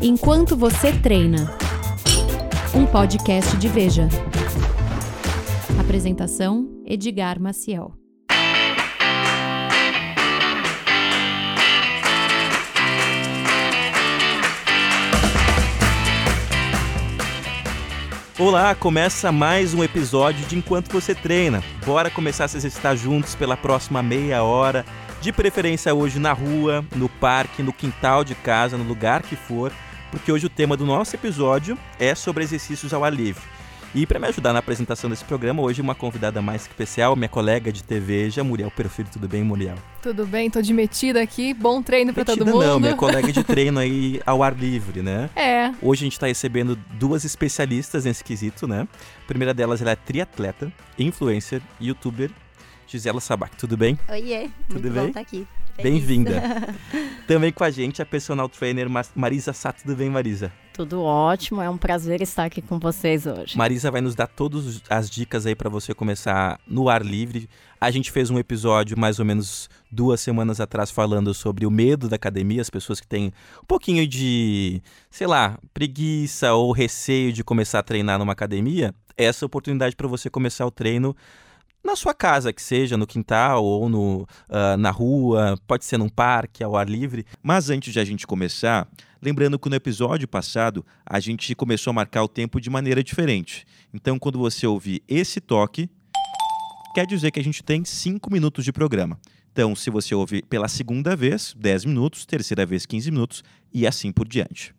Enquanto você treina. Um podcast de Veja. Apresentação: Edgar Maciel. Olá, começa mais um episódio de Enquanto Você Treina. Bora começar a se exercitar juntos pela próxima meia hora, de preferência hoje na rua, no parque, no quintal de casa, no lugar que for, porque hoje o tema do nosso episódio é sobre exercícios ao ar livre. E para me ajudar na apresentação desse programa, hoje uma convidada mais especial, minha colega de TV, Muriel Perfil. Tudo bem, Muriel? Tudo bem, tô de metida aqui. Bom treino para todo mundo. Não, minha colega de treino aí ao ar livre, né? É. Hoje a gente está recebendo duas especialistas nesse quesito, né? A primeira delas ela é triatleta, influencer, youtuber, Gisela Sabac. Tudo bem? Oiê, tudo muito bem? bom estar aqui. Bem-vinda. Também com a gente a personal trainer Marisa Sá. Tudo bem, Marisa? Tudo ótimo, é um prazer estar aqui com vocês hoje. Marisa vai nos dar todas as dicas aí para você começar no ar livre. A gente fez um episódio mais ou menos duas semanas atrás falando sobre o medo da academia, as pessoas que têm um pouquinho de, sei lá, preguiça ou receio de começar a treinar numa academia. Essa é a oportunidade para você começar o treino na sua casa, que seja no quintal ou no, uh, na rua, pode ser num parque, ao ar livre. Mas antes de a gente começar, lembrando que no episódio passado a gente começou a marcar o tempo de maneira diferente. Então, quando você ouvir esse toque, quer dizer que a gente tem 5 minutos de programa. Então, se você ouvir pela segunda vez, 10 minutos, terceira vez, 15 minutos e assim por diante.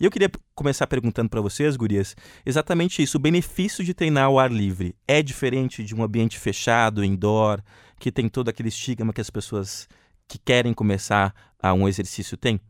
E eu queria começar perguntando para vocês, gurias, exatamente isso. O benefício de treinar ao ar livre é diferente de um ambiente fechado, indoor, que tem todo aquele estigma que as pessoas que querem começar a um exercício têm?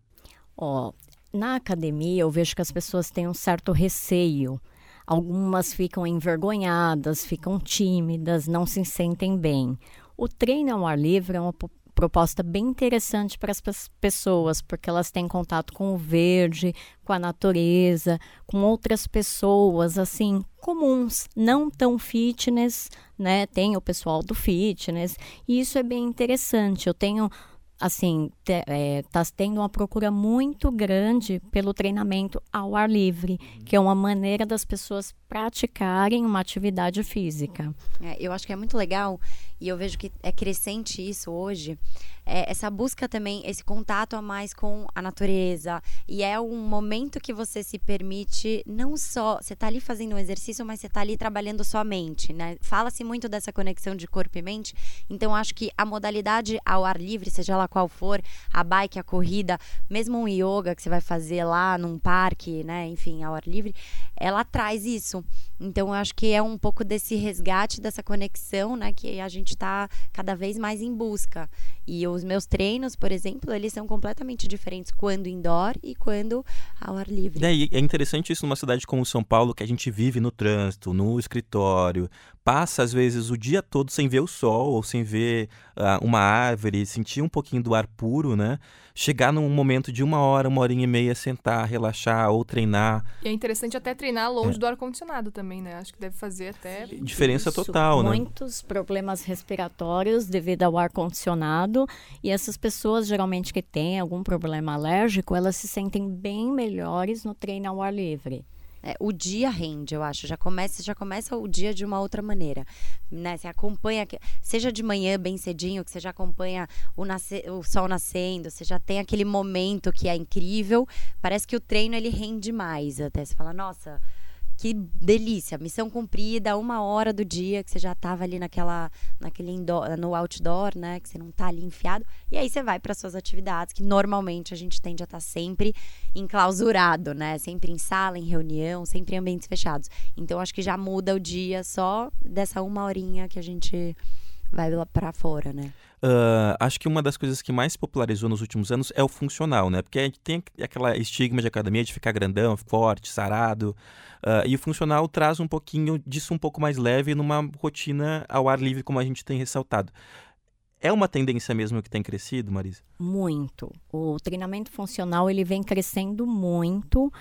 Ó, oh, na academia eu vejo que as pessoas têm um certo receio. Algumas ficam envergonhadas, ficam tímidas, não se sentem bem. O treino ao ar livre é uma proposta bem interessante para as pessoas, porque elas têm contato com o verde, com a natureza, com outras pessoas, assim, comuns, não tão fitness, né? Tem o pessoal do fitness, e isso é bem interessante. Eu tenho assim, é, tá tendo uma procura muito grande pelo treinamento ao ar livre, que é uma maneira das pessoas praticarem uma atividade física. É, eu acho que é muito legal e eu vejo que é crescente isso hoje é, essa busca também, esse contato a mais com a natureza. E é um momento que você se permite, não só. Você está ali fazendo um exercício, mas você está ali trabalhando sua mente, né? Fala-se muito dessa conexão de corpo e mente. Então, acho que a modalidade ao ar livre, seja ela qual for, a bike, a corrida, mesmo um yoga que você vai fazer lá num parque, né? Enfim, ao ar livre, ela traz isso. Então, eu acho que é um pouco desse resgate, dessa conexão, né? Que a gente está cada vez mais em busca. E os meus treinos, por exemplo, eles são completamente diferentes quando indoor e quando ao ar livre. É, é interessante isso numa cidade como São Paulo, que a gente vive no trânsito, no escritório, passa às vezes o dia todo sem ver o sol ou sem ver uh, uma árvore, sentir um pouquinho do ar puro, né? Chegar num momento de uma hora, uma horinha e meia, sentar, relaxar ou treinar. E é interessante até treinar longe é. do ar-condicionado também, né? Acho que deve fazer até. Diferença Isso. total, né? Muitos problemas respiratórios devido ao ar-condicionado. E essas pessoas, geralmente, que têm algum problema alérgico, elas se sentem bem melhores no treino ao ar livre é, o dia rende, eu acho. Já começa, já começa o dia de uma outra maneira. Né? Você acompanha, seja de manhã bem cedinho, que você já acompanha o, nasce, o sol nascendo, você já tem aquele momento que é incrível. Parece que o treino ele rende mais. Até você fala, nossa que delícia, missão cumprida, uma hora do dia que você já estava ali naquela, naquele indoor, no outdoor, né, que você não está ali enfiado, e aí você vai para suas atividades, que normalmente a gente tende a estar tá sempre enclausurado, né, sempre em sala, em reunião, sempre em ambientes fechados. Então acho que já muda o dia só dessa uma horinha que a gente vai lá para fora, né? Uh, acho que uma das coisas que mais popularizou nos últimos anos é o funcional, né? Porque a gente tem aquela estigma de academia de ficar grandão, forte, sarado. Uh, e o funcional traz um pouquinho disso um pouco mais leve numa rotina ao ar livre, como a gente tem ressaltado. É uma tendência mesmo que tem crescido, Marisa? Muito. O treinamento funcional ele vem crescendo muito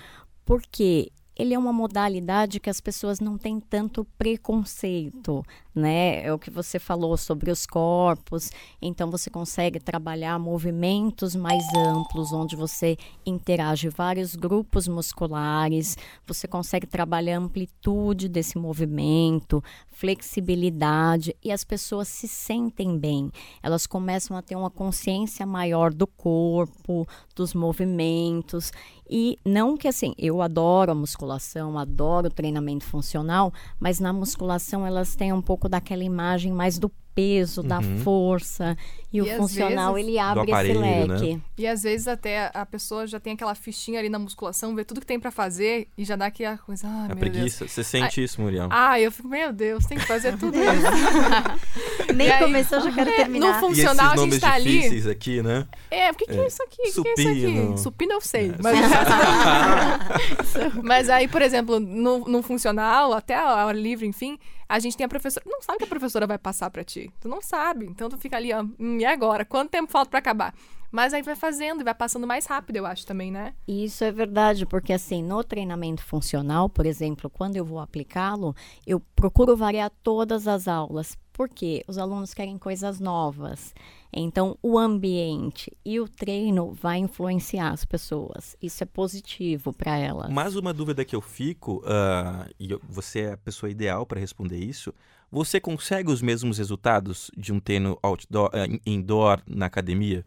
porque ele é uma modalidade que as pessoas não têm tanto preconceito, né? É o que você falou sobre os corpos. Então você consegue trabalhar movimentos mais amplos, onde você interage vários grupos musculares, você consegue trabalhar a amplitude desse movimento, flexibilidade e as pessoas se sentem bem. Elas começam a ter uma consciência maior do corpo, dos movimentos e não que assim, eu adoro a musculação, adoro o treinamento funcional, mas na musculação elas têm um pouco daquela imagem mais do peso, da Uhum. força. E, E o funcional, vezes- ele abre aparelho, esse né? leque. E às vezes até a pessoa já tem aquela fichinha ali na musculação, vê tudo que tem pra fazer e já dá aquela coisa, ah, A meu Deus. preguiça. Você sente isso, Muriel? Ah, eu fico, meu Deus, tem que fazer tudo isso. Nem aí- começou, já quero É, terminar. no E funcional esses a gente nomes tá ali. difíceis aqui, né? É, o que, que é. isso aqui? O que, que é isso Supino. aqui? Supino eu sei. É, Mas, mas aí, por exemplo, no, no funcional, até a hora livre, enfim, a gente tem a professora. Não sabe que a professora vai passar pra ti. Tu não sabe. Então tu fica ali, ó, hum, e agora? Quanto tempo falta pra acabar? Mas aí vai fazendo e vai passando mais rápido, eu acho também, né? Isso é verdade, porque assim, no treinamento funcional, por exemplo, quando eu vou aplicá-lo, eu procuro variar todas as aulas, porque os alunos querem coisas novas. Então, o ambiente e o treino vai influenciar as pessoas. Isso é positivo para elas. Mais uma dúvida que eu fico, ah, e eu- você é a pessoa ideal para responder isso. Você consegue os mesmos resultados de um treino outdoor, in- indoor na academia?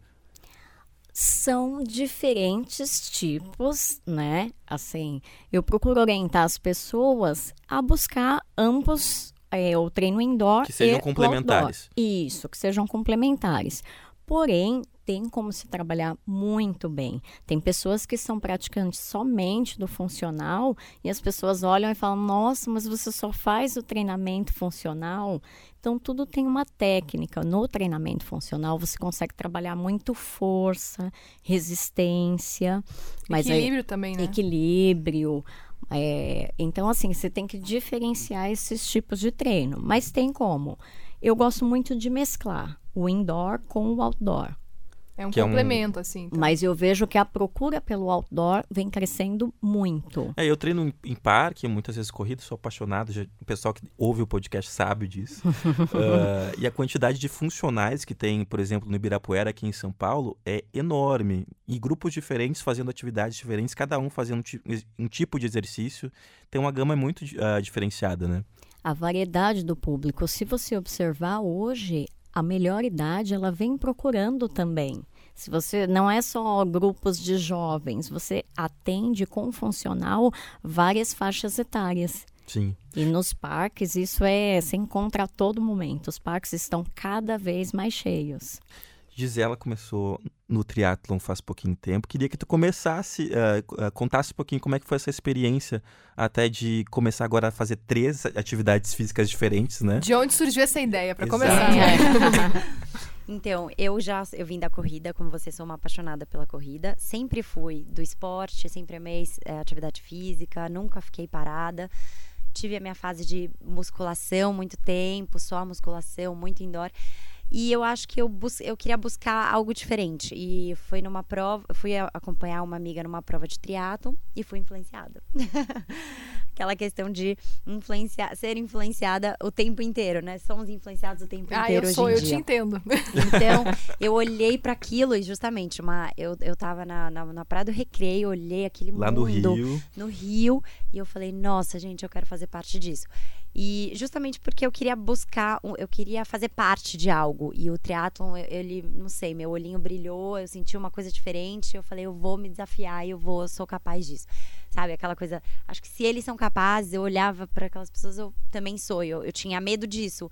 São diferentes tipos, né? Assim, eu procuro orientar as pessoas a buscar ambos, é, o treino indoor Que sejam e complementares. outdoor. Isso, que sejam complementares. Porém, tem como se trabalhar muito bem. Tem pessoas que são praticantes somente do funcional e as pessoas olham e falam: Nossa, mas você só faz o treinamento funcional? Então, tudo tem uma técnica. No treinamento funcional, você consegue trabalhar muito força, resistência, mas aí- Equilíbrio também, né? equilíbrio. é, então, assim, você tem que diferenciar esses tipos de treino. Mas tem como. Eu gosto muito de mesclar o indoor com o outdoor. É um Que é um- complemento, assim. então. Mas eu vejo que a procura pelo outdoor vem crescendo muito. É, eu treino em, em parque, muitas vezes corrida, sou apaixonado. já- o pessoal que ouve o podcast sabe disso. Ah, e a quantidade de funcionais que tem, por exemplo, no Ibirapuera, aqui em São Paulo, é enorme. E grupos diferentes fazendo atividades diferentes, cada um fazendo um, um tipo de exercício. Tem uma gama muito ah, diferenciada, né? A variedade do público, se você observar hoje, a melhor idade ela vem procurando também. Se você não é só grupos de jovens, você atende com funcional várias faixas etárias. Sim. E nos parques isso é se encontra a todo momento. Os parques estão cada vez mais cheios. Gisela começou no triatlon faz pouquinho tempo. Queria que tu começasse, ah, contasse um pouquinho como é que foi essa experiência até de começar agora a fazer três atividades físicas diferentes, né? De onde surgiu essa ideia, pra Exato. começar? Então, eu já eu vim da corrida, como você, sou uma apaixonada pela corrida. Sempre fui do esporte, sempre amei eh, atividade física, nunca fiquei parada. Tive a minha fase de musculação muito tempo, só musculação, muito indoor. E eu acho que eu, bus eu queria buscar algo diferente. E foi numa prova, fui acompanhar uma amiga numa prova de triatlo e fui influenciada. Aquela questão de influenciar, ser influenciada o tempo inteiro, né? Somos influenciados o tempo Ah, inteiro eu hoje sou, em eu dia. te entendo. Então, eu olhei para aquilo e justamente uma, eu, eu tava na, na, na Praia do Recreio, olhei aquele Lá mundo no Rio. no Rio e eu falei, nossa, gente, eu quero fazer parte disso. E justamente porque eu queria buscar, eu queria fazer parte de algo. E o triatlon, eu- ele, não sei, meu olhinho brilhou, eu senti uma coisa diferente, eu falei, eu vou me desafiar eu vou, eu sou capaz disso. Sabe, aquela coisa, acho que se eles são capazes, eu olhava para aquelas pessoas, eu também sou. Eu, eu tinha medo disso.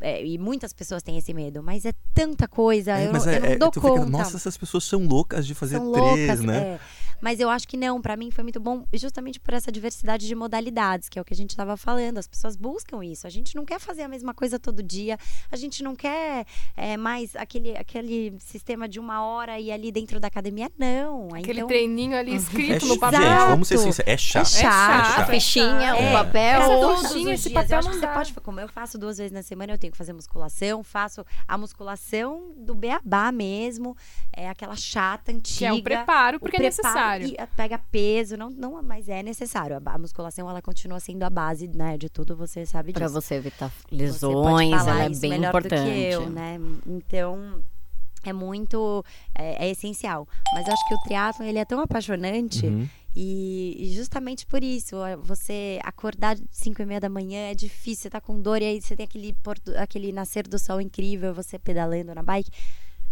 É, e muitas pessoas têm esse medo, mas é tanta coisa, É, eu, não, é, eu não é- dou conta. fica, nossa, essas pessoas são loucas de fazer São três, loucas, né? é. Mas eu acho que não, pra mim foi muito bom, justamente por essa diversidade de modalidades, que é o que a gente estava falando. As pessoas buscam isso. A gente não quer fazer a mesma coisa todo dia. A gente não quer é, mais aquele, aquele sistema de uma hora e ali dentro da academia, não. Aquele então, treininho ali É escrito ch- no papel. Gente, vamos ser sinceros, é chato. É chato. chato. A fichinha, É. o papel. Essa todos esse papel eu acho não que você pode, como eu faço duas vezes na semana, eu tenho que fazer musculação, faço a musculação do beabá mesmo, é aquela chata, antiga. Que é o preparo, porque o é preparo, necessário. E pega peso, não, não, mas é necessário. A, musculação, ela continua sendo a base, né, de tudo, você sabe disso. Para você evitar Você lesões, falar ela é bem importante. Do que eu, né? Então, é muito, é, é essencial. Mas eu acho que o triatlo ele é tão apaixonante Uhum. e, e justamente por isso, você acordar 5 e meia da manhã é difícil, você tá com dor e aí você tem aquele, aquele nascer do sol incrível, você pedalando na bike.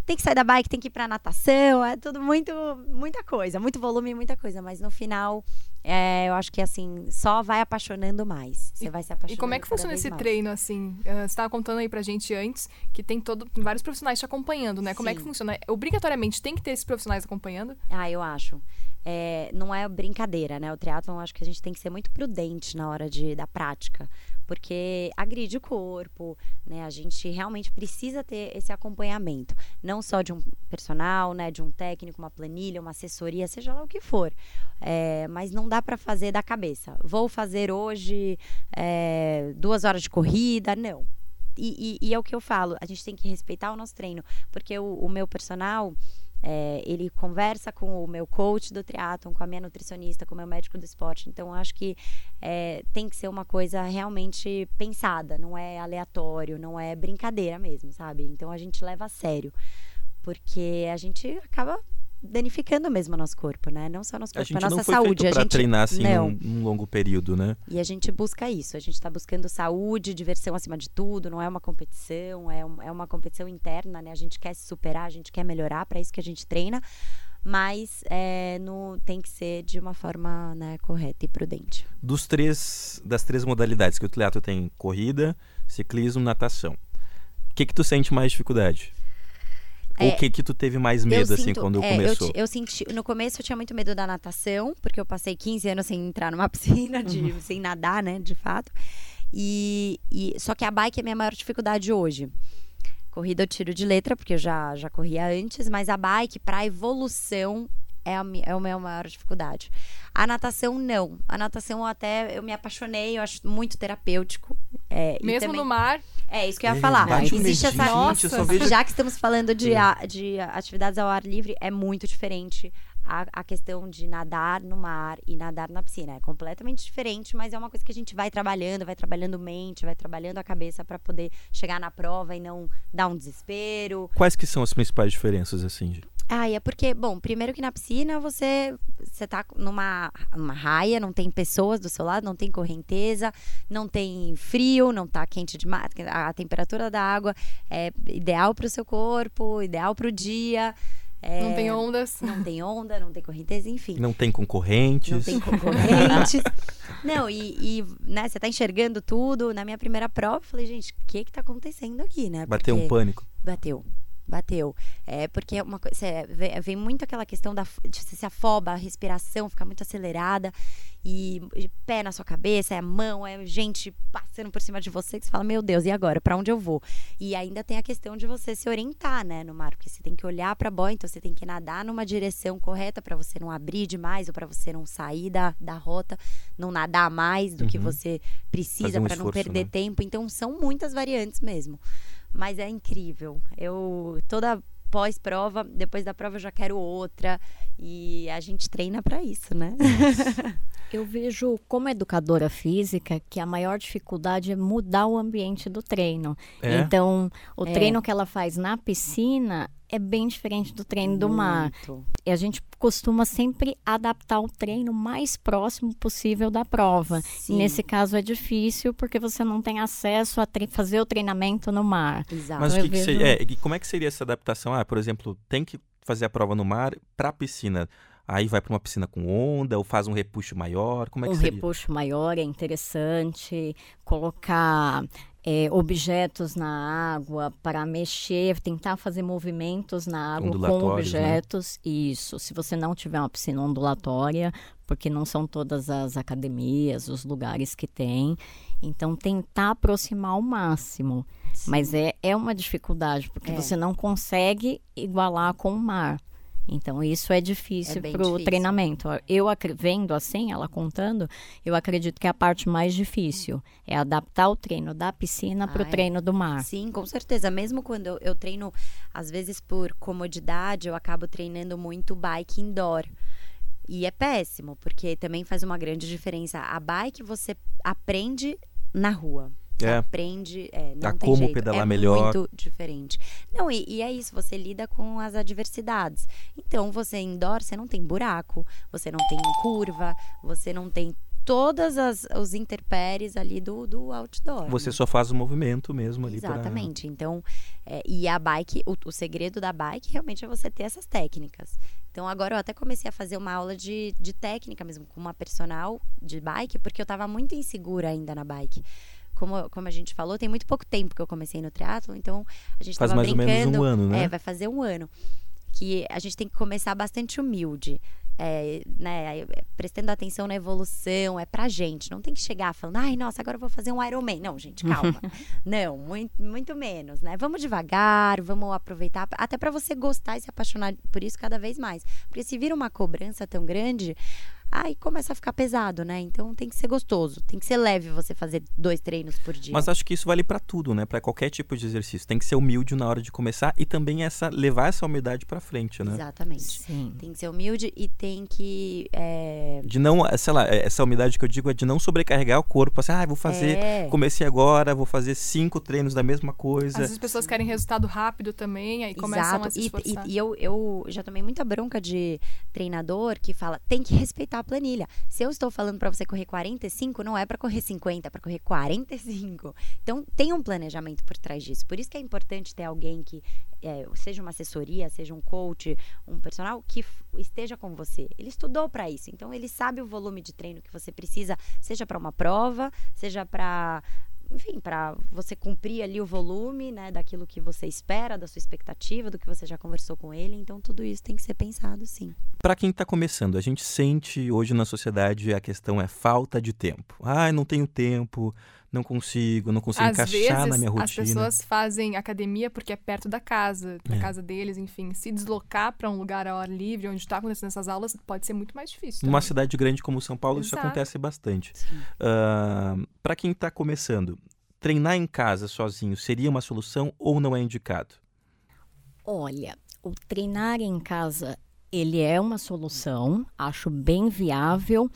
Tem que sair da bike, tem que ir pra natação, é tudo muito, muita coisa, muito volume, muita coisa. Mas no final, é, eu acho que assim, só vai apaixonando mais. Você vai se apaixonando. E como é que funciona esse mais. treino, assim? Eh, Você estava contando aí pra gente antes que tem todo, vários profissionais te acompanhando, né? Como é que Sim. funciona? Obrigatoriamente tem que ter esses profissionais acompanhando? Ah, eu acho. É, não é brincadeira, né? O triatlon, eu acho que a gente tem que ser muito prudente na hora de, da prática, porque agride o corpo, né? A gente realmente precisa ter esse acompanhamento, não só de um personal, né? De um técnico, uma planilha, uma assessoria, seja lá o que for. É, mas não dá para fazer da cabeça. Vou fazer hoje é, duas horas de corrida, não. E, e- e é o que eu falo, a gente tem que respeitar o nosso treino, porque o, o meu personal, é, ele conversa com o meu coach do triatlon, com a minha nutricionista, com o meu médico do esporte. Então, acho que é, tem que ser uma coisa realmente pensada, não é aleatório, não é brincadeira mesmo, sabe? Então, a gente leva a sério, porque a gente acaba danificando mesmo o nosso corpo, né? Não só o nosso A corpo, gente a nossa não foi saúde. feito a pra gente treinar assim não. num, num longo período, né? E a gente busca isso, a gente está buscando saúde, diversão acima de tudo, não é uma competição, é, um- é uma competição interna, né? A gente quer se superar, a gente quer melhorar, para isso que a gente treina, mas é, no, tem que ser de uma forma né, correta e prudente. Dos três, das três modalidades que o triatlo tem, corrida, ciclismo, natação. O que que tu sente mais dificuldade? É, o que que tu teve mais medo, assim, sinto- quando é, começou? Eu, eu senti, no começo eu tinha muito medo da natação, porque eu passei 15 anos sem entrar numa piscina, de, sem nadar, né, de fato. E, e- só que a bike é a minha maior dificuldade hoje. Corrida eu tiro de letra, porque eu já, já corria antes, mas a bike, para evolução, é a, mi- é a minha maior dificuldade. A natação, não. A natação, eu até eu me apaixonei, eu acho muito terapêutico. É, e Mesmo também- no mar, é isso que eu ia É, falar. Existe medinho, essa. gente, só vejo- Já que estamos falando de, a- de atividades ao ar livre, é muito diferente a, a questão de nadar no mar e nadar na piscina. É completamente diferente, mas é uma coisa que a gente vai trabalhando, vai trabalhando mente, vai trabalhando a cabeça para poder chegar na prova e não dar um desespero. Quais que são as principais diferenças, assim? Ah, é porque, bom, primeiro que na piscina você você tá numa, numa raia, não tem pessoas do seu lado, não tem correnteza, não tem frio, não tá quente demais, a temperatura da água é ideal para o seu corpo, ideal para o dia. é, não tem ondas. não tem onda, não tem correnteza, enfim. Não tem concorrentes? Não tem concorrentes. não, e, e, né, você tá enxergando tudo. Na minha primeira prova, eu falei, gente, o que que tá acontecendo aqui, né? Bateu um Porque- pânico? Bateu. Bateu. É porque é uma coisa. Vem muito aquela questão da, de você se afoba, a respiração fica muito acelerada. E, pé na sua cabeça, é a mão, é gente passando por cima de você que você fala, meu Deus, e agora? Pra onde eu vou? E ainda tem a questão de você se orientar, né, no mar, porque você tem que olhar pra boia, então você tem que nadar numa direção correta pra você não abrir demais ou pra você não sair da, da rota, não nadar mais do que Uhum. você precisa um pra não perder né? tempo. Então são muitas variantes mesmo. Mas é incrível. Eu toda pós-prova, depois da prova eu já quero outra e a gente treina pra isso, né? Eu vejo como educadora física que a maior dificuldade é mudar o ambiente do treino. É? Então, o É. treino que ela faz na piscina é bem diferente do treino do mar. Muito. E a gente costuma sempre adaptar o treino mais próximo possível da prova. Sim. Nesse caso é difícil porque você não tem acesso a fazer o treinamento no mar. Exato. Mas que, que seria, é, e como é que seria essa adaptação? Ah, por exemplo, tem que fazer a prova no mar pra piscina. Aí vai pra uma piscina com onda ou faz um repuxo maior? Como é que um seria? repuxo maior é interessante, colocar é, objetos na água para mexer, tentar fazer movimentos na água com né? objetos. Isso, se você não tiver uma piscina ondulatória, porque não são todas as academias, os lugares que tem. Então, tentar aproximar ao máximo. Mas é, é uma dificuldade, porque É. você não consegue igualar com o mar. Então, isso é difícil É para o treinamento. Eu, vendo assim, ela contando, eu acredito que é a parte mais difícil é adaptar o treino da piscina para o Ah, é. treino do mar. Sim, com certeza. Mesmo quando eu, eu treino, às vezes por comodidade, eu acabo treinando muito bike indoor. E é péssimo, porque também faz uma grande diferença. A bike você aprende na rua. É. aprende, é, não A como jeito. pedalar é melhor. muito diferente. Não, e, e é isso, você lida com as adversidades. Então, você indoor, você não tem buraco, você não tem curva, você não tem todas as os interpéries ali do, do outdoor. Você né? só faz o movimento mesmo ali. pra- Exatamente. Então, é, e a bike, o, o segredo da bike realmente é você ter essas técnicas. Então, agora eu até comecei a fazer uma aula de, de técnica mesmo, com uma personal de bike, porque eu estava muito insegura ainda na bike. Como, como a gente falou, tem muito pouco tempo que eu comecei no triatlo, então a gente Faz estava mais ou brincando. menos um ano, né? É, vai fazer um ano. Que a gente tem que começar bastante humilde. É, né, é, prestando atenção na evolução, é pra gente. Não tem que chegar falando, ai, nossa, agora eu vou fazer um Ironman. Não, gente, calma. não, muito, muito menos, né? Vamos devagar, vamos aproveitar, até pra você gostar e se apaixonar por isso cada vez mais. Porque se vira uma cobrança tão grande, aí começa a ficar pesado, né? Então tem que ser gostoso, tem que ser leve você fazer dois treinos por dia. Mas acho que isso vale pra tudo, né? Pra qualquer tipo de exercício. Tem que ser humilde na hora de começar e também essa levar essa humildade pra frente, né? Exatamente. Sim. Tem que ser humilde e tem que. é, De não, sei lá, essa humildade que eu digo é de não sobrecarregar o corpo. Assim, ah, vou fazer, É. comecei agora, vou fazer cinco treinos da mesma Às coisa. vezes as pessoas querem resultado rápido também, aí começam a se E, esforçar. e, e eu, eu já tomei muita bronca de treinador que fala tem que respeitar a planilha. Se eu estou falando para você correr 45, não é para correr 50, é para correr 45. Então tem um planejamento por trás disso. Por isso que é importante ter alguém que é, seja uma assessoria, seja um coach, um personal que esteja com você. Ele estudou para isso, então ele sabe o volume de treino que você precisa, seja para uma prova, seja para enfim, para você cumprir ali o volume, né, daquilo que você espera, da sua expectativa, do que você já conversou com ele. Então, tudo isso tem que ser pensado, sim. Pra quem tá começando, a gente sente hoje na sociedade a questão é falta de tempo. Ah, não tenho tempo, não consigo, não consigo Às encaixar vezes, na minha as rotina. pessoas fazem academia porque é perto da casa, da É. casa deles, enfim. Se deslocar para um lugar ao ar livre, onde está acontecendo essas aulas, pode ser muito mais difícil. Numa também. cidade grande como São Paulo, isso Exato. acontece bastante. Para quem está começando, treinar em casa sozinho seria uma solução ou não é indicado? Olha, o treinar em casa, ele é uma solução, acho bem viável.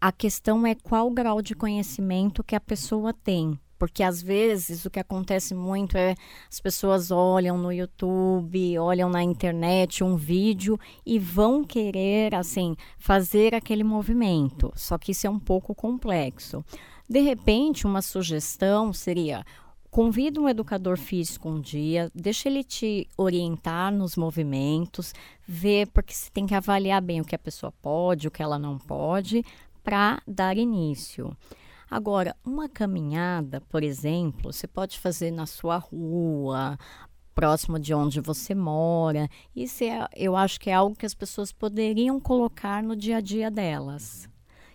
A questão é qual o grau de conhecimento que a pessoa tem. Porque às vezes o que acontece muito é as pessoas olham no YouTube, olham na internet um vídeo e vão querer assim fazer aquele movimento. Só que isso é um pouco complexo. De repente, uma sugestão seria Convida um educador físico um dia, deixa ele te orientar nos movimentos, ver, porque você tem que avaliar bem o que a pessoa pode, o que ela não pode, para dar início. Agora, uma caminhada, por exemplo, você pode fazer na sua rua, próximo de onde você mora. Isso é, eu acho que é algo que as pessoas poderiam colocar no dia a dia delas.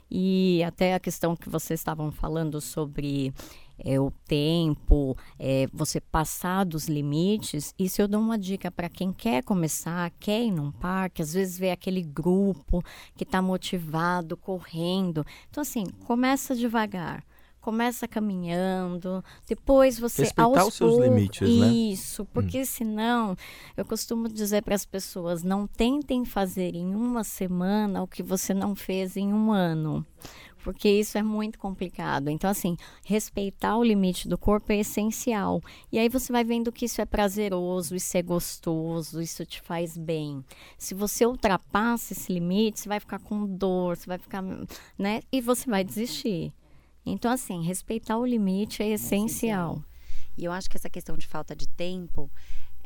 E até a questão que vocês estavam falando sobre é, o tempo, é, você passar dos limites, isso eu dou uma dica para quem quer começar, quer ir num parque, às vezes vê aquele grupo que está motivado, correndo. Então, assim, começa devagar. Começa caminhando, depois você Respeitar aos os seus limites, né? Isso, porque senão eu costumo dizer para as pessoas: não tentem fazer em uma semana o que você não fez em um ano. Porque isso é muito complicado. Então, assim, respeitar o limite do corpo é essencial. E aí você vai vendo que isso é prazeroso, isso é gostoso, isso te faz bem. Se você ultrapassa esse limite, você vai ficar com dor, você vai ficar, né? E você vai desistir. Então, assim, respeitar o limite é essencial. E eu acho que essa questão de falta de tempo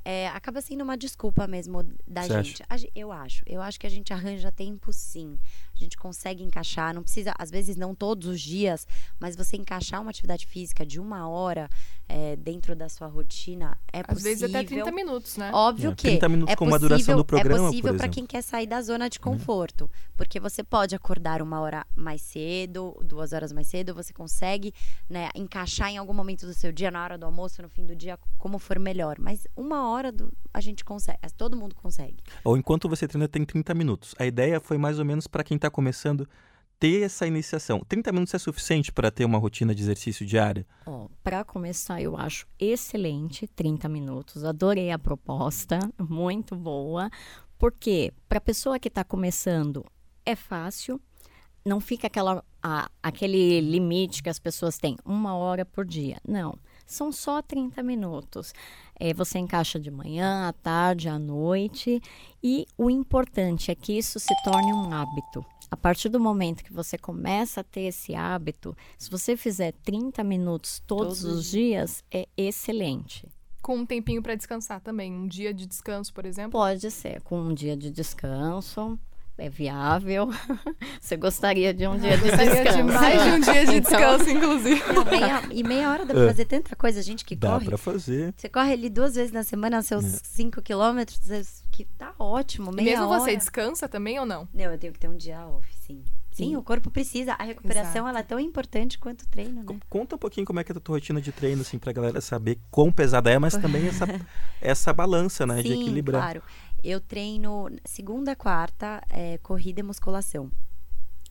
é, acaba sendo uma desculpa mesmo da Você gente. A ge- eu acho. Eu acho que a gente arranja tempo sim. A gente consegue encaixar. Não precisa, às vezes, não todos os dias, mas você encaixar uma atividade física de uma hora é, dentro da sua rotina é Às possível. vezes até 30 minutos, né? Óbvio É, que 30 minutos é como a duração possível- do programa, É possível para quem quer sair da zona de conforto, porque você pode acordar uma hora mais cedo, duas horas mais cedo, você consegue né, encaixar em algum momento do seu dia, na hora do almoço, no fim do dia, como for melhor. Mas uma hora do- a gente consegue, todo mundo consegue. Ou enquanto você treina tem 30 minutos. A ideia foi mais ou menos para quem está começando ter essa iniciação. 30 minutos é suficiente para ter uma rotina de exercício diária? Ó, para começar, eu acho excelente 30 minutos. Adorei a proposta, muito boa. Porque para a pessoa que está começando, é fácil, não fica aquela, a, aquele limite que as pessoas têm, uma hora por dia. Não, são só 30 minutos. É, você encaixa de manhã, à tarde, à noite. E o importante é que isso se torne um hábito. A partir do momento que você começa a ter esse hábito, se você fizer 30 minutos todos, todos os dias, é excelente. Com um tempinho para descansar também, um dia de descanso, por exemplo? Pode ser, com um dia de descanso é viável. Você gostaria de um dia de descanso? Gostaria de mais de um dia de então, descanso, então, inclusive. Meia, e meia hora dá pra é. fazer tanta coisa, gente que dá corre. Dá pra fazer. Você corre ali duas vezes na semana, seus 5 é. quilômetros, que tá ótimo, meia e mesmo hora. você descansa também ou não? Não, eu tenho que ter um dia off, sim. Sim, o corpo precisa. A recuperação ela é tão importante quanto o treino, né? Conta um pouquinho como é que é a tua rotina de treino, assim, pra galera saber quão pesada é, mas também essa, essa balança, né, Sim, de equilibrar. claro. Eu treino segunda, quarta, é, corrida e musculação.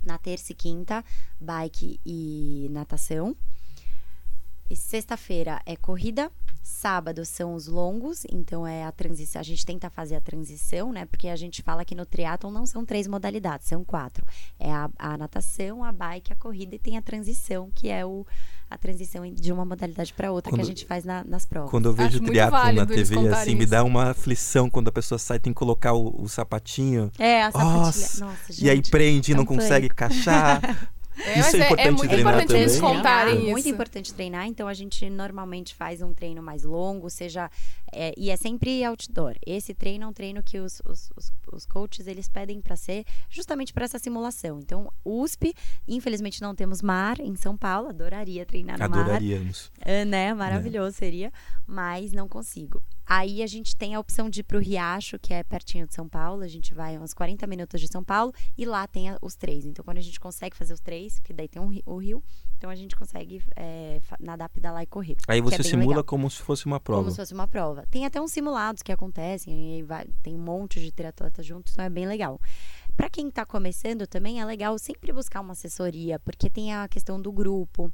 Na terça e quinta, bike e natação. E sexta-feira é corrida, sábado são os longos, então é a transição. A gente tenta fazer a transição, né? Porque a gente fala que no triatlon não são três modalidades, são quatro. É a, a natação, a bike, a corrida e tem a transição, que é o, a transição de uma modalidade para outra quando, que a gente faz na, nas provas. Quando eu vejo triatlon na TV, assim, isso. me dá uma aflição quando a pessoa sai tem que colocar o, o sapatinho. É, a sapatilha. Nossa, Nossa gente, e aí prende e não consegue encaixar. É, isso é, é importante, é muito treinar importante eles contarem é, isso. muito importante treinar, então a gente normalmente faz um treino mais longo, seja é, e é sempre outdoor. Esse treino é um treino que os, os, os, os coaches eles pedem para ser justamente para essa simulação. Então, USP, infelizmente não temos mar em São Paulo, adoraria treinar no Adoraríamos. mar. Adoraríamos. né, maravilhoso seria, mas não consigo. Aí a gente tem a opção de ir pro Riacho, que é pertinho de São Paulo. A gente vai uns 40 minutos de São Paulo e lá tem a, os três. Então, quando a gente consegue fazer os três, porque daí tem um, o rio, então a gente consegue é, nadar, pedalar e correr. Aí você é simula legal. como se fosse uma prova. Como se fosse uma prova. Tem até uns simulados que acontecem, vai, tem um monte de triatletas juntos, então é bem legal. Para quem está começando também é legal sempre buscar uma assessoria, porque tem a questão do grupo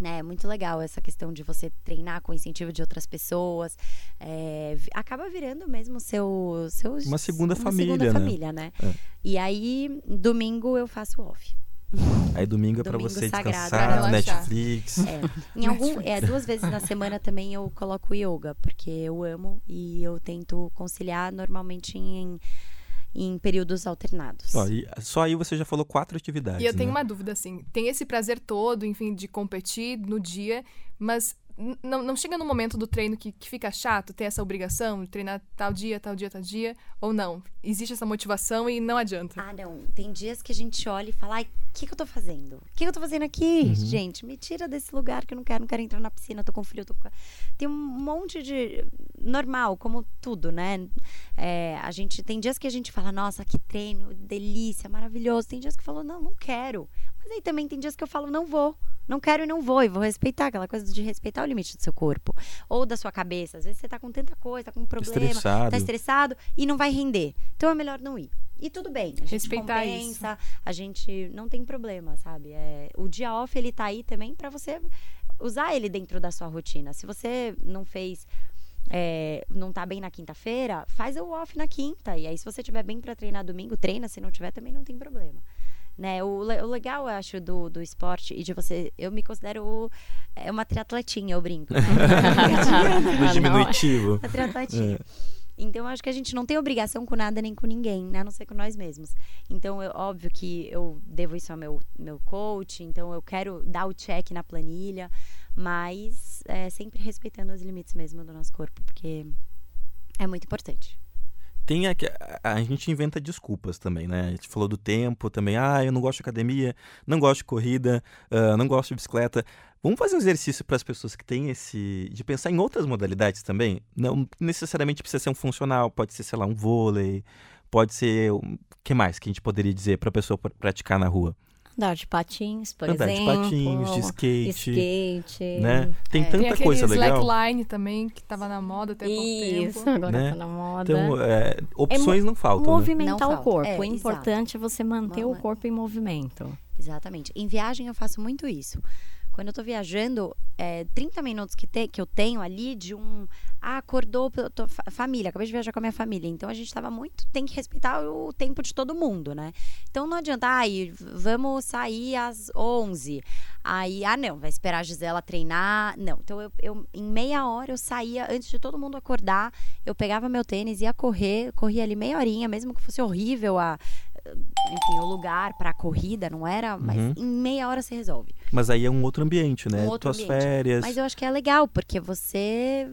né, é muito legal essa questão de você treinar com incentivo de outras pessoas. É, acaba virando mesmo seu, seu uma segunda uma família, segunda né? família, né? É. E aí, domingo eu faço off. Aí domingo é para você descansar, Netflix. É. Em algum, é, duas vezes na semana também eu coloco yoga, porque eu amo e eu tento conciliar normalmente em em períodos alternados. Ó, só aí você já falou quatro atividades. E eu tenho né? uma dúvida, assim. Tem esse prazer todo, enfim, de competir no dia, mas não, não chega no momento do treino que, que fica chato ter essa obrigação de treinar tal dia, tal dia, tal dia, ou não? Existe essa motivação e não adianta. Ah, não. Tem dias que a gente olha e fala, ai, o que, que eu tô fazendo? O que, que eu tô fazendo aqui? Uhum. Gente, me tira desse lugar que eu não quero, não quero entrar na piscina, tô com frio, tô com... Tem um monte de. Normal, como tudo, né? É, a gente tem dias que a gente fala, nossa, que treino, delícia, maravilhoso. Tem dias que falou, não, não quero. Mas aí também tem dias que eu falo, não vou. Não quero e não vou, e vou respeitar aquela coisa de respeitar o limite do seu corpo. Ou da sua cabeça. Às vezes você tá com tanta coisa, tá com um problema, estressado. tá estressado e não vai render. Então é melhor não ir. E tudo bem, a gente respeitar compensa, isso. a gente não tem problema, sabe? É, o dia off ele tá aí também para você usar ele dentro da sua rotina. Se você não fez é, não tá bem na quinta-feira, faz o off na quinta. E aí, se você tiver bem para treinar domingo, treina. Se não tiver, também não tem problema. Né? O, o legal, eu acho, do, do esporte e de você. Eu me considero é uma triatletinha, eu brinco. Né? no diminutivo. Uma triatletinha. É. Então, eu acho que a gente não tem obrigação com nada nem com ninguém, né? a não ser com nós mesmos. Então, é óbvio que eu devo isso ao meu, meu coach, então eu quero dar o check na planilha, mas é, sempre respeitando os limites mesmo do nosso corpo, porque é muito importante tem a, a, gente inventa desculpas também, né? A gente falou do tempo também. Ah, eu não gosto de academia, não gosto de corrida, uh, não gosto de bicicleta. Vamos fazer um exercício para as pessoas que têm esse. de pensar em outras modalidades também. Não necessariamente precisa ser um funcional, pode ser, sei lá, um vôlei, pode ser. O que mais que a gente poderia dizer para a pessoa praticar na rua? Andar de patins, por Andar exemplo. Andar de patins, de skate. Skate. Né? Tem é. tanta Tem coisa legal. slackline também, que estava na moda até pouco Isso, tempo. agora né? tá na moda. Então, é, opções é não faltam. Movimentar né? o corpo. É, o importante exato. é você manter o corpo em movimento. Exatamente. Em viagem eu faço muito isso Quando eu tô viajando, é, 30 minutos que, te, que eu tenho ali de um. Ah, acordou, tô, família, acabei de viajar com a minha família. Então a gente tava muito. Tem que respeitar o tempo de todo mundo, né? Então não adianta, ai, vamos sair às 11. Aí, ah, não, vai esperar a Gisela treinar. Não. Então eu, eu em meia hora eu saía, antes de todo mundo acordar, eu pegava meu tênis, ia correr, corria ali meia horinha, mesmo que fosse horrível a enfim, o lugar para a corrida, não era, mas uhum. em meia hora você resolve. Mas aí é um outro ambiente, né? Um outro Tuas ambiente. férias. Mas eu acho que é legal, porque você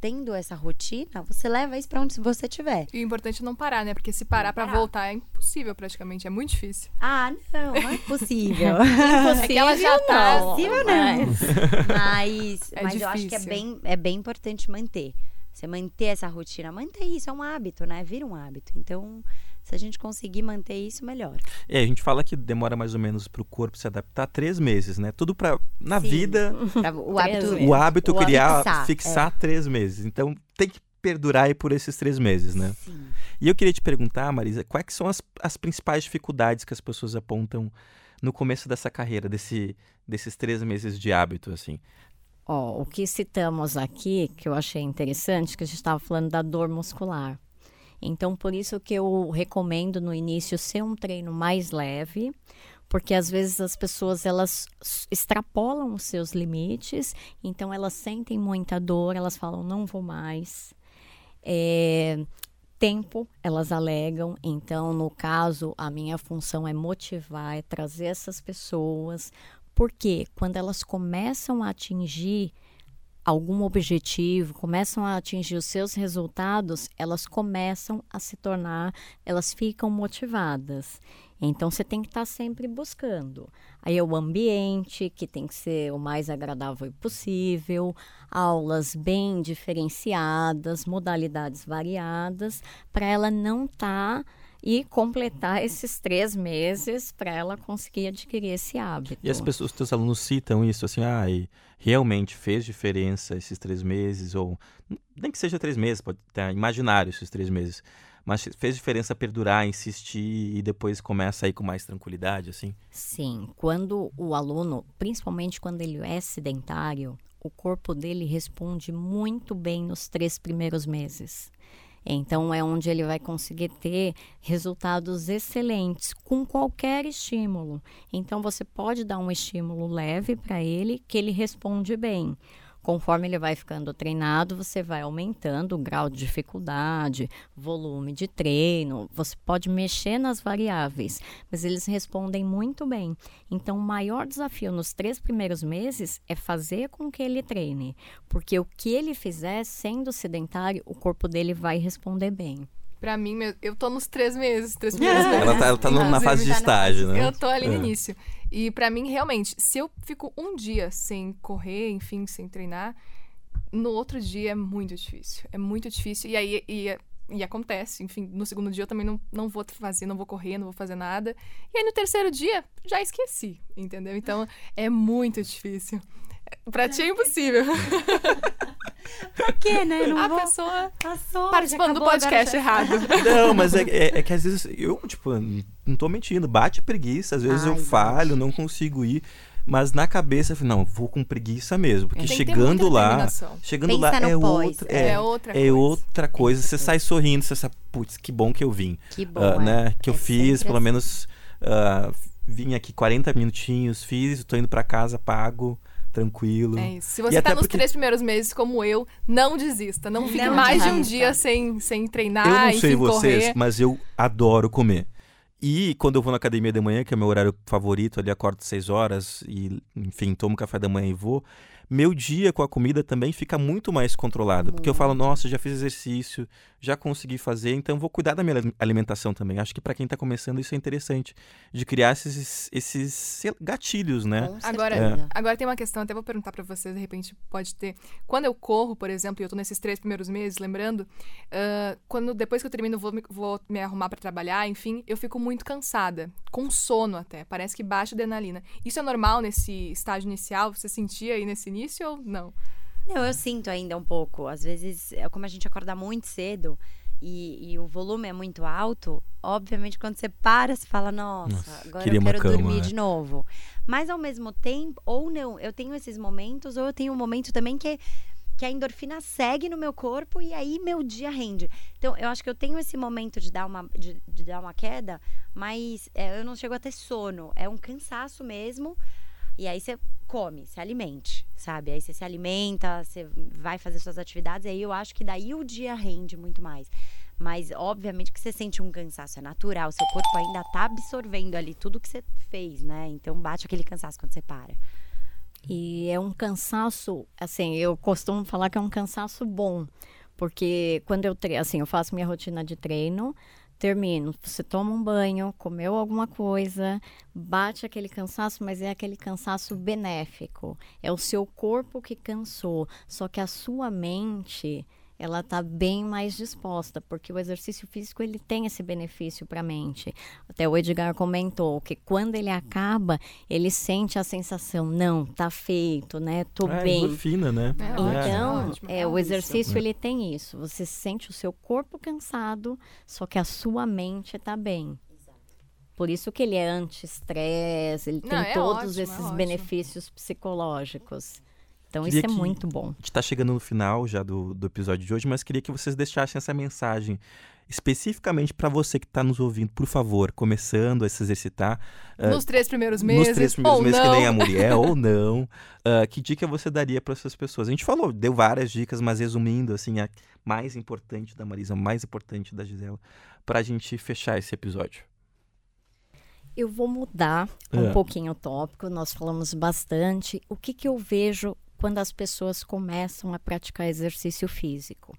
tendo essa rotina, você leva isso para onde você estiver. E o importante é não parar, né? Porque se parar para voltar é impossível praticamente, é muito difícil. Ah, não, não é possível. impossível é que ela já tá. Impossível não. Mas, mas, é mas eu acho que é bem, é bem importante manter. Você manter essa rotina, manter isso, é um hábito, né? Vira um hábito. Então, se a gente conseguir manter isso, melhor. É, a gente fala que demora mais ou menos para o corpo se adaptar três meses, né? Tudo para na Sim. vida. o hábito, o hábito o criar, fixar, fixar é. três meses. Então tem que perdurar aí por esses três meses, né? Sim. E eu queria te perguntar, Marisa, quais são as, as principais dificuldades que as pessoas apontam no começo dessa carreira, desse, desses três meses de hábito, assim? Ó, o que citamos aqui, que eu achei interessante, que a gente estava falando da dor muscular. Então, por isso que eu recomendo no início ser um treino mais leve, porque às vezes as pessoas elas extrapolam os seus limites, então elas sentem muita dor, elas falam não vou mais. É, tempo elas alegam, então no caso a minha função é motivar, é trazer essas pessoas, porque quando elas começam a atingir algum objetivo, começam a atingir os seus resultados, elas começam a se tornar, elas ficam motivadas. Então você tem que estar sempre buscando. Aí é o ambiente, que tem que ser o mais agradável possível, aulas bem diferenciadas, modalidades variadas, para ela não estar. Tá e completar esses três meses para ela conseguir adquirir esse hábito. E as pessoas, os teus alunos citam isso assim, ah, realmente fez diferença esses três meses, ou nem que seja três meses, pode ter imaginário esses três meses, mas fez diferença perdurar, insistir e depois começa aí com mais tranquilidade, assim? Sim, quando o aluno, principalmente quando ele é sedentário, o corpo dele responde muito bem nos três primeiros meses. Então, é onde ele vai conseguir ter resultados excelentes com qualquer estímulo. Então, você pode dar um estímulo leve para ele que ele responde bem. Conforme ele vai ficando treinado, você vai aumentando o grau de dificuldade, volume de treino, você pode mexer nas variáveis, mas eles respondem muito bem. Então, o maior desafio nos três primeiros meses é fazer com que ele treine, porque o que ele fizer sendo sedentário, o corpo dele vai responder bem. Pra mim, eu tô nos três meses, três primeiros meses. Ela tá, ela tá na fase de tá estágio, né? Eu tô ali no é. início. E para mim, realmente, se eu fico um dia sem correr, enfim, sem treinar, no outro dia é muito difícil. É muito difícil. E aí, e, e acontece, enfim, no segundo dia eu também não, não vou fazer, não vou correr, não vou fazer nada. E aí no terceiro dia, já esqueci, entendeu? Então, é muito difícil. Pra ti é impossível. Pra quê, né? Não a vou... pessoa Passou, participando do podcast errado. Não, mas é, é, é, que às vezes eu, tipo, não tô mentindo, bate preguiça, às vezes Ai, eu falho, não consigo ir. Mas na cabeça, eu falei, não, vou com preguiça mesmo. Porque chegando lá. Chegando Pensa lá é, outra, é, é, outra é coisa. outra coisa. Você sai sorrindo, você sabe, putz, que bom que eu vim. Que bom. Uh, né? Que eu é fiz, pelo assim. menos. Uh, vim aqui 40 minutinhos, fiz, tô indo para casa, pago tranquilo. É isso. Se você e tá nos porque... três primeiros meses como eu, não desista. Não fique não mais de um dia sem, sem treinar, Eu não sei vocês, correr. mas eu adoro comer. E quando eu vou na academia de manhã, que é o meu horário favorito, ali acordo seis horas e, enfim, tomo café da manhã e vou meu dia com a comida também fica muito mais controlado. Porque eu falo, nossa, já fiz exercício, já consegui fazer, então vou cuidar da minha alimentação também. Acho que para quem está começando isso é interessante, de criar esses, esses gatilhos, né? Agora, é. agora tem uma questão, até vou perguntar para vocês, de repente pode ter. Quando eu corro, por exemplo, e eu tô nesses três primeiros meses, lembrando, uh, quando depois que eu termino vou me, vou me arrumar para trabalhar, enfim, eu fico muito cansada, com sono até, parece que baixa adrenalina. Isso é normal nesse estágio inicial? Você sentia aí nesse início ou não? Não, eu sinto ainda um pouco. Às vezes, é como a gente acorda muito cedo e, e o volume é muito alto, obviamente, quando você para, você fala, nossa, Nossa, agora eu quero cama, dormir é. de novo. Mas ao mesmo tempo, ou não, eu tenho esses momentos, ou eu tenho um momento também que, que a endorfina segue no meu corpo e aí meu dia rende. Então, eu acho que eu tenho esse momento de dar uma, de, de dar uma queda, mas é, eu não chego a ter sono. É um cansaço mesmo. E aí você come, se alimente, sabe? Aí você se alimenta, você vai fazer suas atividades, aí eu acho que daí o dia rende muito mais. Mas, obviamente, que você sente um cansaço, é natural. Seu corpo ainda tá absorvendo ali tudo que você fez, né? Então bate aquele cansaço quando você para. E é um cansaço, assim, eu costumo falar que é um cansaço bom, porque quando eu assim, eu faço minha rotina de treino, termino, você toma um banho, comeu alguma coisa, bate aquele cansaço, mas é aquele cansaço benéfico. É o seu corpo que cansou, só que a sua mente ela está bem mais disposta, porque o exercício físico ele tem esse benefício para a mente. Até o Edgar comentou que quando ele acaba, ele sente a sensação, não, tá feito, né? Tô É, bem. endorfina, né? É, Então, ótimo, é, é o exercício vício. ele tem isso. Você sente o seu corpo cansado, só que a sua mente está bem. Por isso que ele é anti-estresse, ele Não, tem é todos ótimo, é esses ótimo. benefícios psicológicos. Então Queria isso é que- muito bom. A gente está chegando no final já do, do episódio de hoje, mas queria que vocês deixassem essa mensagem especificamente para você que está nos ouvindo, por favor, começando a se exercitar. ah, Nos três primeiros meses. nos três primeiros ou meses, não. que nem a Muriel, ou não. ah, que dica você daria para essas pessoas? A gente falou, deu várias dicas, mas resumindo, assim, a mais importante da Marisa, a mais importante da Gisela, para a gente fechar esse episódio. Eu vou mudar um É. pouquinho o tópico. Nós falamos bastante. O que, que eu vejo quando as pessoas começam a praticar exercício físico?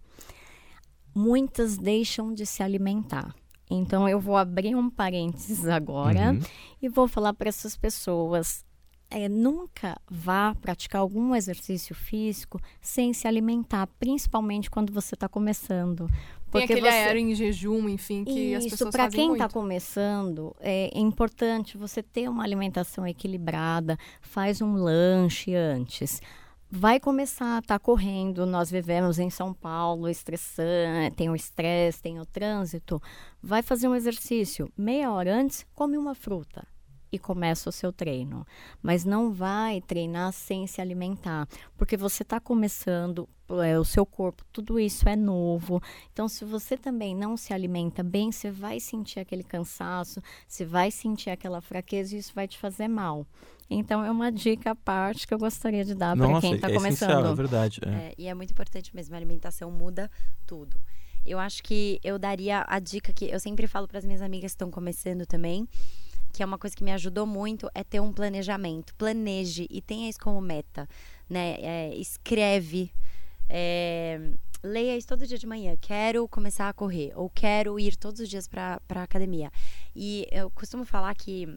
Muitas deixam de se alimentar. Então, eu vou abrir um parênteses agora Uhum. e vou falar para essas pessoas. é, nunca vá praticar algum exercício físico sem se alimentar, principalmente quando você está começando. Tem Porque aquele você- aéreo em jejum, enfim, que as isso, pessoas para fazem quem está começando, é importante você ter uma alimentação equilibrada, faz um lanche antes. Vai começar, tá correndo, nós vivemos em São Paulo, estressante, tem o estresse, tem o trânsito. Vai fazer um exercício, meia hora antes, come uma fruta e começa o seu treino. Mas não vai treinar sem se alimentar, porque você está começando, é, o seu corpo, tudo isso é novo. Então, se você também não se alimenta bem, você vai sentir aquele cansaço, você vai sentir aquela fraqueza e isso vai te fazer mal. Então, é uma dica à parte que eu gostaria de dar para quem está é é começando. verdade. é. É, e é muito importante mesmo, a alimentação muda tudo. Eu acho que eu daria a dica que eu sempre falo para as minhas amigas que estão começando também, que é uma coisa que me ajudou muito, é ter um planejamento. Planeje e tenha isso como meta, né? É, escreve, é, leia isso todo dia de manhã. Quero começar a correr ou quero ir todos os dias para a academia. E eu costumo falar que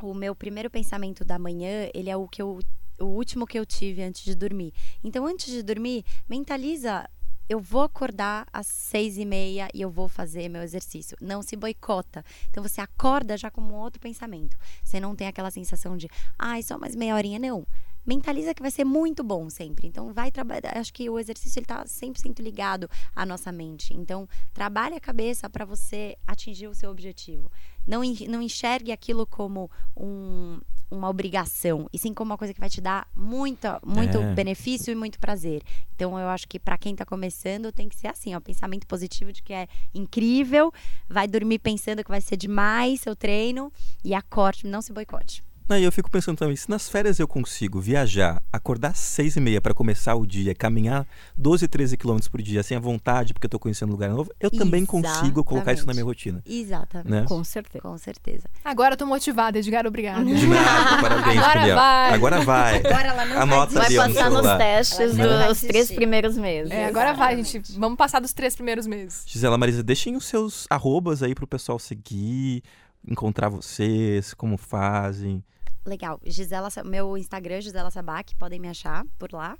o meu primeiro pensamento da manhã, ele é o que eu o último que eu tive antes de dormir. Então, antes de dormir, mentaliza. Eu vou acordar às seis e meia e eu vou fazer meu exercício. Não se boicota. Então você acorda já com um outro pensamento. Você não tem aquela sensação de, ai, só mais meia horinha. Não. Mentaliza que vai ser muito bom sempre. Então vai trabalhar. Acho que o exercício ele tá 100% ligado à nossa mente. Então trabalhe a cabeça para você atingir o seu objetivo. Não, não enxergue aquilo como um, uma obrigação, e sim como uma coisa que vai te dar muita, muito É. benefício e muito prazer. Então eu acho que para quem tá começando tem que ser assim, ó, pensamento positivo de que é incrível, vai dormir pensando que vai ser demais seu treino e acorde, não se boicote. Não, e eu fico pensando também, se nas férias eu consigo viajar, acordar às seis e meia para começar o dia, caminhar 12, 13 quilômetros por dia, sem a vontade, porque eu tô conhecendo um lugar novo, eu também consigo colocar isso na minha rotina. Exatamente. Né? Com certeza. Com certeza. Agora eu tô motivada, Edgar, obrigada. De nada, parabéns, Agora Juliel. vai. Agora vai. Agora ela não Anota Vai passar nos testes Ela dos três primeiros meses. É, agora vai, gente. Vamos passar dos três primeiros meses. Gisela Marisa, deixem os seus arrobas aí pro pessoal seguir, encontrar vocês, como fazem. Legal. Gisela, meu Instagram, é Gisela Sabac, podem me achar por lá.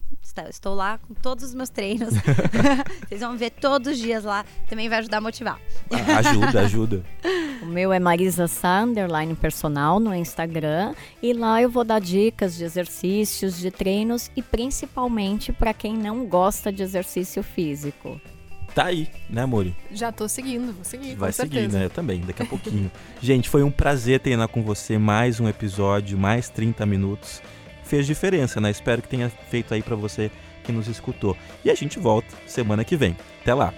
Estou lá com todos os meus treinos. Vocês vão ver todos os dias lá. Também vai ajudar a motivar. Ah, Ajuda, ajuda. O meu é Marisa Sá, underline personal no Instagram. E lá eu vou dar dicas de exercícios, de treinos e principalmente para quem não gosta de exercício físico. Tá aí, né, Mori? Já tô seguindo, vou seguir, Vai seguir, né? Eu também, daqui a pouquinho. Gente, foi um prazer treinar com você mais um episódio, mais 30 minutos. Fez diferença, né? Espero que tenha feito aí pra você que nos escutou. E a gente volta semana que vem. Até lá.